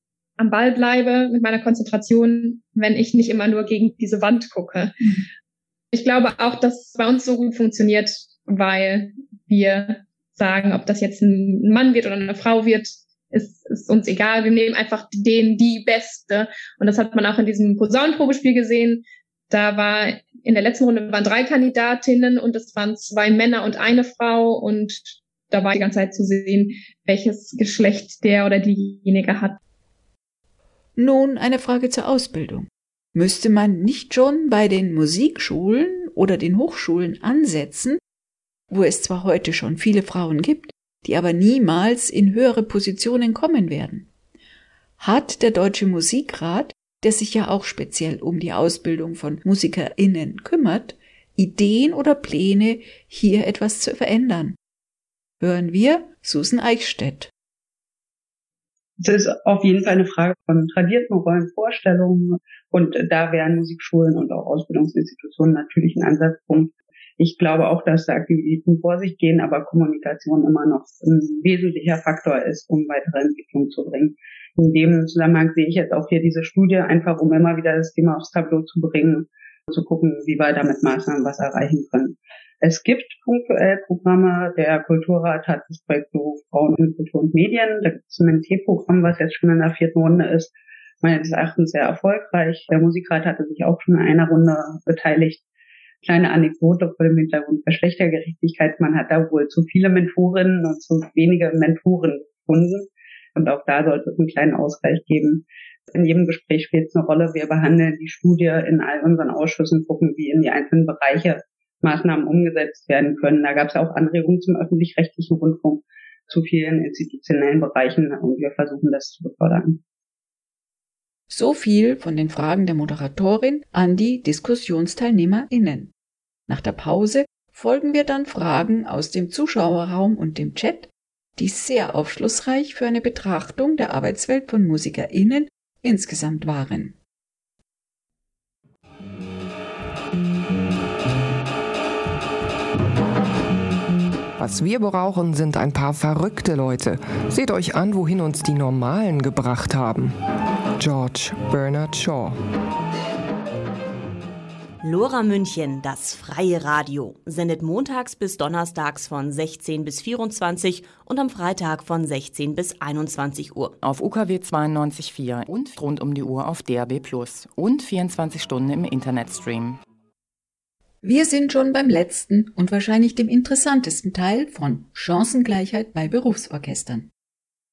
am Ball bleibe mit meiner Konzentration, wenn ich nicht immer nur gegen diese Wand gucke. Mhm. Ich glaube auch, dass bei uns so gut funktioniert, weil wir sagen, ob das jetzt ein Mann wird oder eine Frau wird, ist, ist uns egal. Wir nehmen einfach den, die Beste. Und das hat man auch in diesem Posaunenprobespiel gesehen. Da war in der letzten Runde waren drei Kandidatinnen und es waren zwei Männer und eine Frau und dabei die ganze Zeit zu sehen, welches Geschlecht der oder diejenige hat. Nun eine Frage zur Ausbildung. Müsste man nicht schon bei den Musikschulen oder den Hochschulen ansetzen, wo es zwar heute schon viele Frauen gibt, die aber niemals in höhere Positionen kommen werden? Hat der Deutsche Musikrat, der sich ja auch speziell um die Ausbildung von Musikerinnen kümmert, Ideen oder Pläne, hier etwas zu verändern? Hören wir Susan Eichstädt. Es ist auf jeden Fall eine Frage von tradierten Rollenvorstellungen und da wären Musikschulen und auch Ausbildungsinstitutionen natürlich ein Ansatzpunkt. Ich glaube auch, dass da Aktivitäten vor sich gehen, aber Kommunikation immer noch ein wesentlicher Faktor ist, um weitere Entwicklung zu bringen. In dem Zusammenhang sehe ich jetzt auch hier diese Studie, einfach um immer wieder das Thema aufs Tableau zu bringen, zu gucken, wie wir damit Maßnahmen was erreichen können. Es gibt punktuell Programme. Der Kulturrat hat das Projekt Beruf Frauen in Kultur und Medien. Da gibt es ein MNT-Programm, was jetzt schon in der vierten Runde ist. Meines Erachtens sehr erfolgreich. Der Musikrat hatte sich auch schon in einer Runde beteiligt. Kleine Anekdote vor dem Hintergrund Geschlechtergerechtigkeit. Man hat da wohl zu viele Mentorinnen und zu wenige Mentoren gefunden. Und auch da sollte es einen kleinen Ausgleich geben. In jedem Gespräch spielt es eine Rolle. Wir behandeln die Studie in all unseren Ausschüssen, gucken, wie in die einzelnen Bereiche Maßnahmen umgesetzt werden können. Da gab es auch Anregungen zum öffentlich-rechtlichen Rundfunk zu vielen institutionellen Bereichen und wir versuchen das zu befördern. So viel von den Fragen der Moderatorin an die DiskussionsteilnehmerInnen. Nach der Pause folgen wir dann Fragen aus dem Zuschauerraum und dem Chat, die sehr aufschlussreich für eine Betrachtung der Arbeitswelt von MusikerInnen insgesamt waren. Was wir brauchen, sind ein paar verrückte Leute. Seht euch an, wohin uns die Normalen gebracht haben. George Bernard Shaw. Lora München, das freie Radio, sendet montags bis donnerstags von 16 bis 24 und am Freitag von 16 bis 21 Uhr. Auf UKW 92.4 und rund um die Uhr auf DAB Plus und 24 Stunden im Internetstream. Wir sind schon beim letzten und wahrscheinlich dem interessantesten Teil von Chancengleichheit bei Berufsorchestern.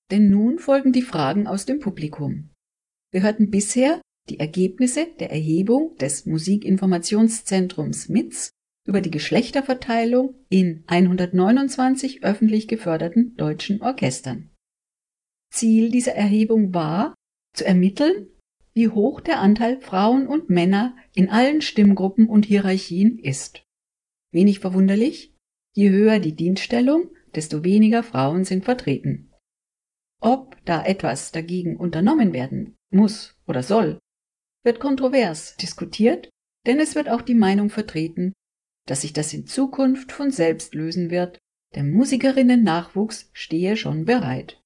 Denn nun folgen die Fragen aus dem Publikum. Wir hörten bisher die Ergebnisse der Erhebung des Musikinformationszentrums MITZ über die Geschlechterverteilung in 129 öffentlich geförderten deutschen Orchestern. Ziel dieser Erhebung war, zu ermitteln, wie hoch der Anteil Frauen und Männer in allen Stimmgruppen und Hierarchien ist. Wenig verwunderlich, je höher die Dienststellung, desto weniger Frauen sind vertreten. Ob da etwas dagegen unternommen werden muss oder soll, wird kontrovers diskutiert, denn es wird auch die Meinung vertreten, dass sich das in Zukunft von selbst lösen wird, der Musikerinnen-Nachwuchs stehe schon bereit.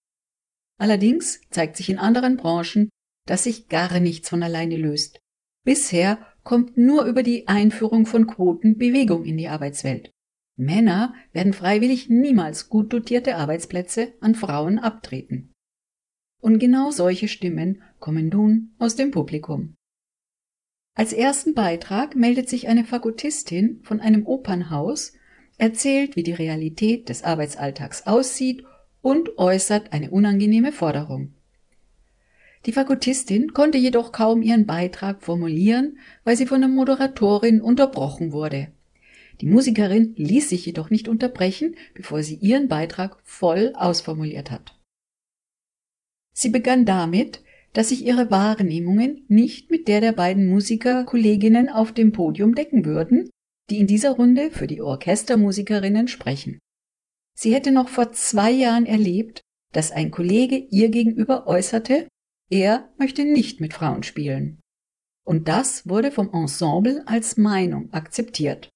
Allerdings zeigt sich in anderen Branchen, dass sich gar nichts von alleine löst. Bisher kommt nur über die Einführung von Quoten Bewegung in die Arbeitswelt. Männer werden freiwillig niemals gut dotierte Arbeitsplätze an Frauen abtreten. Und genau solche Stimmen kommen nun aus dem Publikum. Als ersten Beitrag meldet sich eine Fagotistin von einem Opernhaus, erzählt, wie die Realität des Arbeitsalltags aussieht und äußert eine unangenehme Forderung. Die Fakultistin konnte jedoch kaum ihren Beitrag formulieren, weil sie von der Moderatorin unterbrochen wurde. Die Musikerin ließ sich jedoch nicht unterbrechen, bevor sie ihren Beitrag voll ausformuliert hat. Sie begann damit, dass sich ihre Wahrnehmungen nicht mit der der beiden Musikerkolleginnen auf dem Podium decken würden, die in dieser Runde für die Orchestermusikerinnen sprechen. Sie hätte noch vor zwei Jahren erlebt, dass ein Kollege ihr gegenüber äußerte, er möchte nicht mit Frauen spielen. Und das wurde vom Ensemble als Meinung akzeptiert.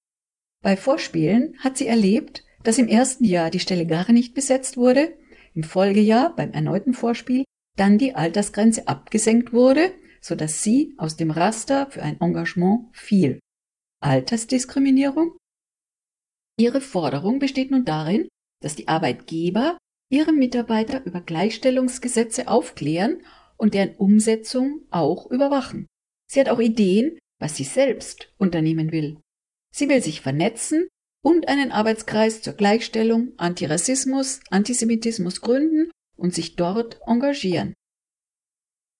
Bei Vorspielen hat sie erlebt, dass im ersten Jahr die Stelle gar nicht besetzt wurde, im Folgejahr beim erneuten Vorspiel dann die Altersgrenze abgesenkt wurde, so dass sie aus dem Raster für ein Engagement fiel. Altersdiskriminierung? Ihre Forderung besteht nun darin, dass die Arbeitgeber ihre Mitarbeiter über Gleichstellungsgesetze aufklären und deren Umsetzung auch überwachen. Sie hat auch Ideen, was sie selbst unternehmen will. Sie will sich vernetzen und einen Arbeitskreis zur Gleichstellung, Antirassismus, Antisemitismus gründen und sich dort engagieren.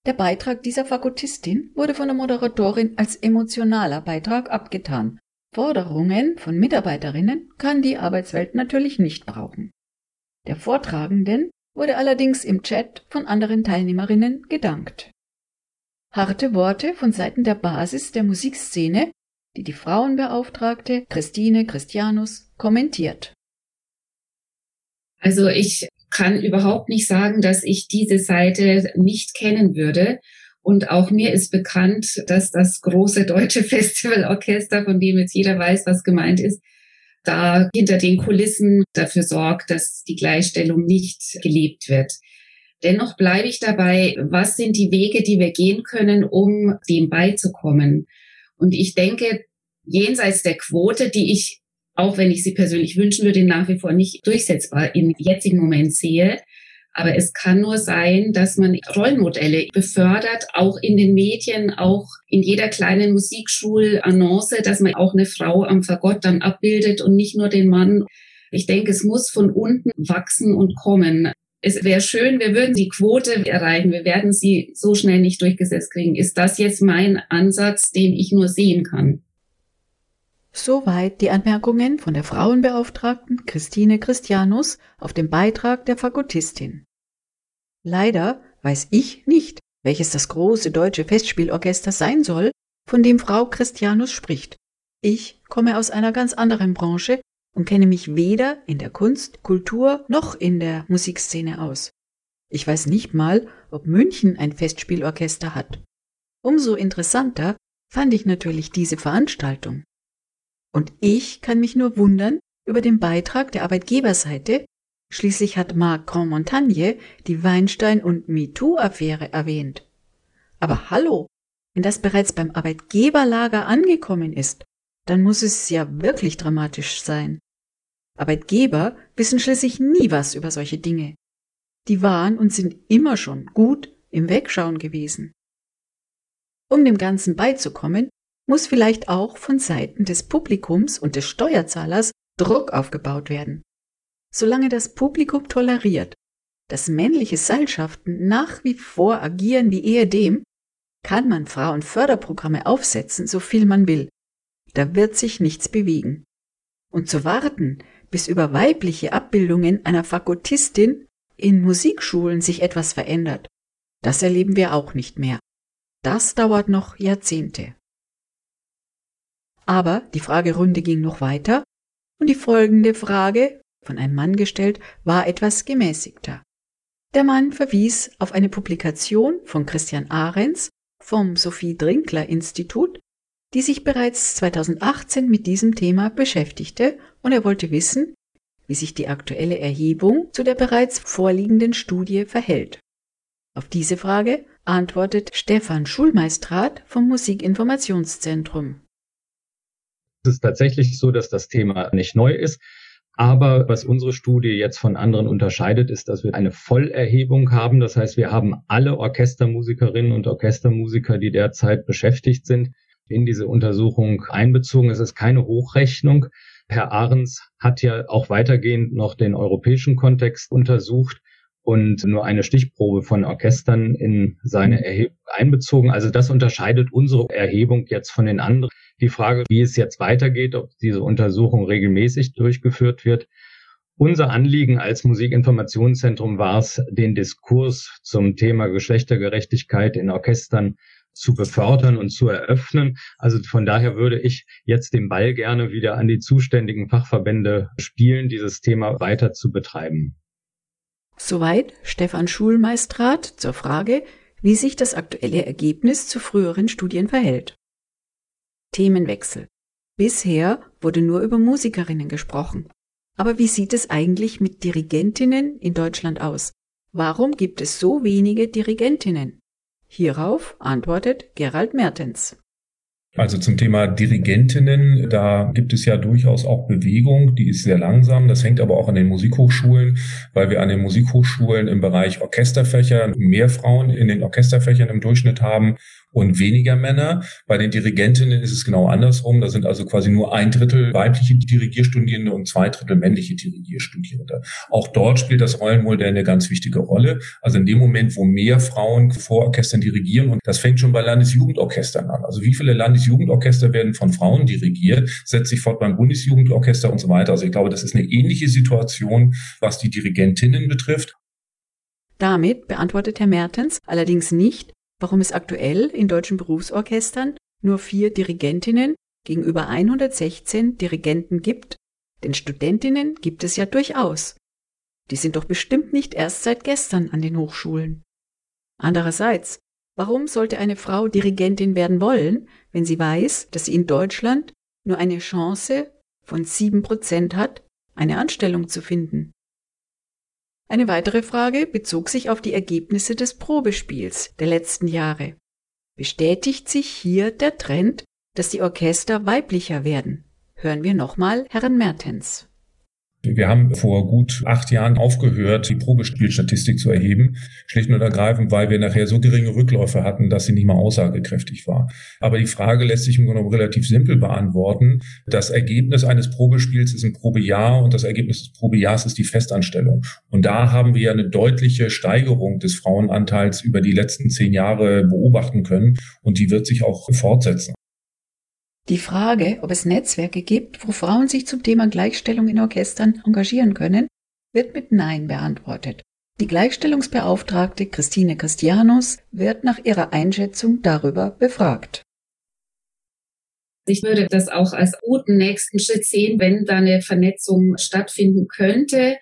Der Beitrag dieser Fakultistin wurde von der Moderatorin als emotionaler Beitrag abgetan. Forderungen von Mitarbeiterinnen kann die Arbeitswelt natürlich nicht brauchen. Der Vortragenden wurde allerdings im Chat von anderen Teilnehmerinnen gedankt. Harte Worte von Seiten der Basis der Musikszene, die die Frauenbeauftragte Christine Christianus kommentiert. Also ich kann überhaupt nicht sagen, dass ich diese Seite nicht kennen würde. Und auch mir ist bekannt, dass das große deutsche Festivalorchester, von dem jetzt jeder weiß, was gemeint ist, da hinter den Kulissen dafür sorgt, dass die Gleichstellung nicht gelebt wird. Dennoch bleibe ich dabei, was sind die Wege, die wir gehen können, um dem beizukommen? Und ich denke, jenseits der Quote, die ich auch wenn ich sie persönlich wünschen würde, nach wie vor nicht durchsetzbar im jetzigen Moment sehe. Aber es kann nur sein, dass man Rollenmodelle befördert, auch in den Medien, auch in jeder kleinen Musikschulannonce, dass man auch eine Frau am Fagott dann abbildet und nicht nur den Mann. Ich denke, es muss von unten wachsen und kommen. Es wäre schön, wir würden die Quote erreichen. Wir werden sie so schnell nicht durchgesetzt kriegen. Ist das jetzt mein Ansatz, den ich nur sehen kann? Soweit die Anmerkungen von der Frauenbeauftragten Christine Christianus auf den Beitrag der Fakultistin. Leider weiß ich nicht, welches das große deutsche Festspielorchester sein soll, von dem Frau Christianus spricht. Ich komme aus einer ganz anderen Branche und kenne mich weder in der Kunst, Kultur noch in der Musikszene aus. Ich weiß nicht mal, ob München ein Festspielorchester hat. Umso interessanter fand ich natürlich diese Veranstaltung. Und ich kann mich nur wundern über den Beitrag der Arbeitgeberseite. Schließlich hat Marc Grandmontagne die Weinstein- und MeToo-Affäre erwähnt. Aber hallo, wenn das bereits beim Arbeitgeberlager angekommen ist, dann muss es ja wirklich dramatisch sein. Arbeitgeber wissen schließlich nie was über solche Dinge. Die waren und sind immer schon gut im Wegschauen gewesen. Um dem Ganzen beizukommen, muss vielleicht auch von Seiten des Publikums und des Steuerzahlers Druck aufgebaut werden. Solange das Publikum toleriert, dass männliche Seilschaften nach wie vor agieren wie ehedem, kann man Frauenförderprogramme aufsetzen, so viel man will. Da wird sich nichts bewegen. Und zu warten, bis über weibliche Abbildungen einer Fakultistin in Musikschulen sich etwas verändert, das erleben wir auch nicht mehr. Das dauert noch Jahrzehnte. Aber die Fragerunde ging noch weiter und die folgende Frage, von einem Mann gestellt, war etwas gemäßigter. Der Mann verwies auf eine Publikation von Christian Ahrens vom Sophie Drinkler Institut, die sich bereits 2018 mit diesem Thema beschäftigte und er wollte wissen, wie sich die aktuelle Erhebung zu der bereits vorliegenden Studie verhält. Auf diese Frage antwortet Stefan Schulmeistrat vom Musikinformationszentrum. Es ist tatsächlich so, dass das Thema nicht neu ist. Aber was unsere Studie jetzt von anderen unterscheidet, ist, dass wir eine Vollerhebung haben. Das heißt, wir haben alle Orchestermusikerinnen und Orchestermusiker, die derzeit beschäftigt sind, in diese Untersuchung einbezogen. Es ist keine Hochrechnung. Herr Ahrens hat ja auch weitergehend noch den europäischen Kontext untersucht und nur eine Stichprobe von Orchestern in seine Erhebung einbezogen. Also das unterscheidet unsere Erhebung jetzt von den anderen. Die Frage, wie es jetzt weitergeht, ob diese Untersuchung regelmäßig durchgeführt wird. Unser Anliegen als Musikinformationszentrum war es, den Diskurs zum Thema Geschlechtergerechtigkeit in Orchestern zu befördern und zu eröffnen. Also von daher würde ich jetzt den Ball gerne wieder an die zuständigen Fachverbände spielen, dieses Thema weiter zu betreiben. Soweit Stefan Schulmeistrat zur Frage, wie sich das aktuelle Ergebnis zu früheren Studien verhält. Themenwechsel. Bisher wurde nur über Musikerinnen gesprochen. Aber wie sieht es eigentlich mit Dirigentinnen in Deutschland aus? Warum gibt es so wenige Dirigentinnen? Hierauf antwortet Gerald Mertens. Also zum Thema Dirigentinnen, da gibt es ja durchaus auch Bewegung, die ist sehr langsam. Das hängt aber auch an den Musikhochschulen, weil wir an den Musikhochschulen im Bereich Orchesterfächer mehr Frauen in den Orchesterfächern im Durchschnitt haben und weniger Männer. Bei den Dirigentinnen ist es genau andersrum. Da sind also quasi nur ein Drittel weibliche Dirigierstudierende und zwei Drittel männliche Dirigierstudierende. Auch dort spielt das Rollenmodell eine ganz wichtige Rolle. Also in dem Moment, wo mehr Frauen vor Orchestern dirigieren, und das fängt schon bei Landesjugendorchestern an. Also wie viele Landesjugendorchester werden von Frauen dirigiert, setzt sich fort beim Bundesjugendorchester und so weiter. Also ich glaube, das ist eine ähnliche Situation, was die Dirigentinnen betrifft. Damit beantwortet Herr Mertens allerdings nicht, warum es aktuell in deutschen Berufsorchestern nur vier Dirigentinnen gegenüber 116 Dirigenten gibt, denn Studentinnen gibt es ja durchaus. Die sind doch bestimmt nicht erst seit gestern an den Hochschulen. Andererseits, warum sollte eine Frau Dirigentin werden wollen, wenn sie weiß, dass sie in Deutschland nur eine Chance von sieben Prozent hat, eine Anstellung zu finden? Eine weitere Frage bezog sich auf die Ergebnisse des Probespiels der letzten Jahre. Bestätigt sich hier der Trend, dass die Orchester weiblicher werden? Hören wir nochmal Herrn Mertens. Wir haben vor gut acht Jahren aufgehört, die Probespielstatistik zu erheben, schlicht und ergreifend, weil wir nachher so geringe Rückläufe hatten, dass sie nicht mehr aussagekräftig war. Aber die Frage lässt sich im Grunde genommen relativ simpel beantworten. Das Ergebnis eines Probespiels ist ein Probejahr und das Ergebnis des Probejahrs ist die Festanstellung. Und da haben wir eine deutliche Steigerung des Frauenanteils über die letzten zehn Jahre beobachten können und die wird sich auch fortsetzen. Die Frage, ob es Netzwerke gibt, wo Frauen sich zum Thema Gleichstellung in Orchestern engagieren können, wird mit Nein beantwortet. Die Gleichstellungsbeauftragte Christine Christianus wird nach ihrer Einschätzung darüber befragt. Ich würde das auch als guten nächsten Schritt sehen, wenn da eine Vernetzung stattfinden könnte.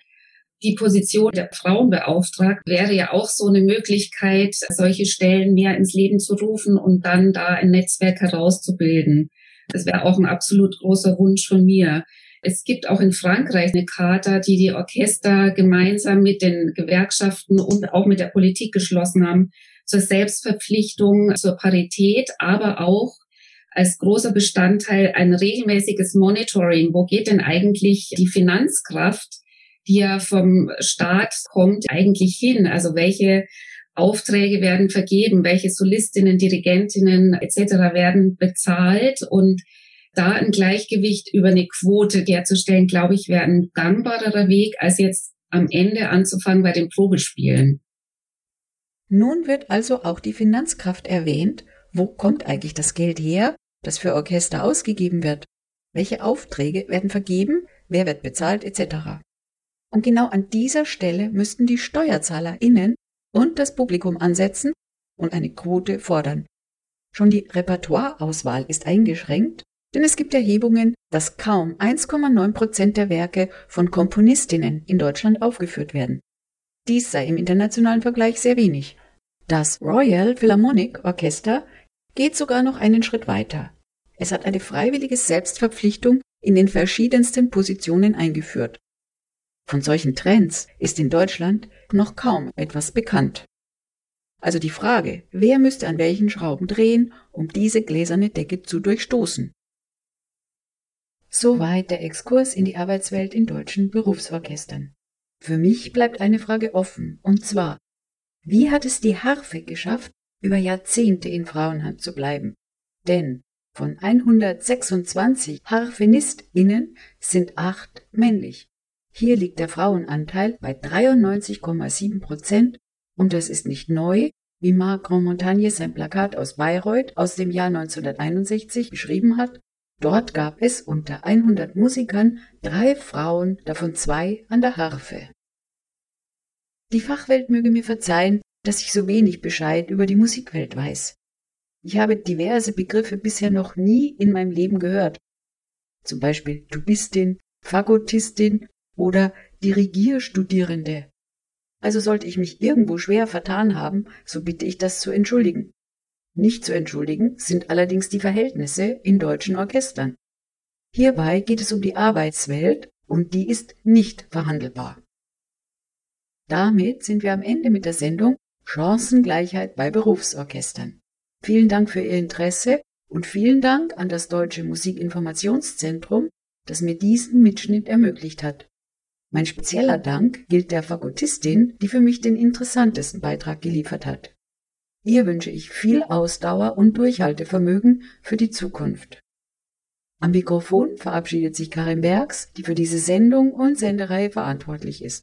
Die Position der Frauenbeauftragten wäre ja auch so eine Möglichkeit, solche Stellen mehr ins Leben zu rufen und dann da ein Netzwerk herauszubilden. Das wäre auch ein absolut großer Wunsch von mir. Es gibt auch in Frankreich eine Charta, die die Orchester gemeinsam mit den Gewerkschaften und auch mit der Politik geschlossen haben zur Selbstverpflichtung, zur Parität, aber auch als großer Bestandteil ein regelmäßiges Monitoring. Wo geht denn eigentlich die Finanzkraft, die ja vom Staat kommt, eigentlich hin? Also welche Aufträge werden vergeben, welche Solistinnen, Dirigentinnen etc. werden bezahlt und da ein Gleichgewicht über eine Quote herzustellen, glaube ich, wäre ein gangbarerer Weg, als jetzt am Ende anzufangen bei den Probespielen. Nun wird also auch die Finanzkraft erwähnt. Wo kommt eigentlich das Geld her, das für Orchester ausgegeben wird? Welche Aufträge werden vergeben? Wer wird bezahlt etc. Und genau an dieser Stelle müssten die SteuerzahlerInnen und das Publikum ansetzen und eine Quote fordern. Schon die Repertoireauswahl ist eingeschränkt, denn es gibt Erhebungen, dass kaum 1,9 Prozent der Werke von Komponistinnen in Deutschland aufgeführt werden. Dies sei im internationalen Vergleich sehr wenig. Das Royal Philharmonic Orchester geht sogar noch einen Schritt weiter. Es hat eine freiwillige Selbstverpflichtung in den verschiedensten Positionen eingeführt. Von solchen Trends ist in Deutschland noch kaum etwas bekannt. Also die Frage, wer müsste an welchen Schrauben drehen, um diese gläserne Decke zu durchstoßen? Soweit der Exkurs in die Arbeitswelt in deutschen Berufsorchestern. Für mich bleibt eine Frage offen, und zwar, wie hat es die Harfe geschafft, über Jahrzehnte in Frauenhand zu bleiben? Denn von 126 HarfenistInnen sind acht männlich. Hier liegt der Frauenanteil bei 93,7 Prozent und das ist nicht neu, wie Marc Grandmontagne sein Plakat aus Bayreuth aus dem Jahr 1961 beschrieben hat. Dort gab es unter 100 Musikern drei Frauen, davon zwei an der Harfe. Die Fachwelt möge mir verzeihen, dass ich so wenig Bescheid über die Musikwelt weiß. Ich habe diverse Begriffe bisher noch nie in meinem Leben gehört. Zum Beispiel Tubistin, Fagottistin oder Dirigierstudierende. Also sollte ich mich irgendwo schwer vertan haben, so bitte ich das zu entschuldigen. Nicht zu entschuldigen sind allerdings die Verhältnisse in deutschen Orchestern. Hierbei geht es um die Arbeitswelt und die ist nicht verhandelbar. Damit sind wir am Ende mit der Sendung Chancengleichheit bei Berufsorchestern. Vielen Dank für Ihr Interesse und vielen Dank an das Deutsche Musikinformationszentrum, das mir diesen Mitschnitt ermöglicht hat. Mein spezieller Dank gilt der Fagottistin, die für mich den interessantesten Beitrag geliefert hat. Ihr wünsche ich viel Ausdauer und Durchhaltevermögen für die Zukunft. Am Mikrofon verabschiedet sich Karin Bergs, die für diese Sendung und Sendereihe verantwortlich ist.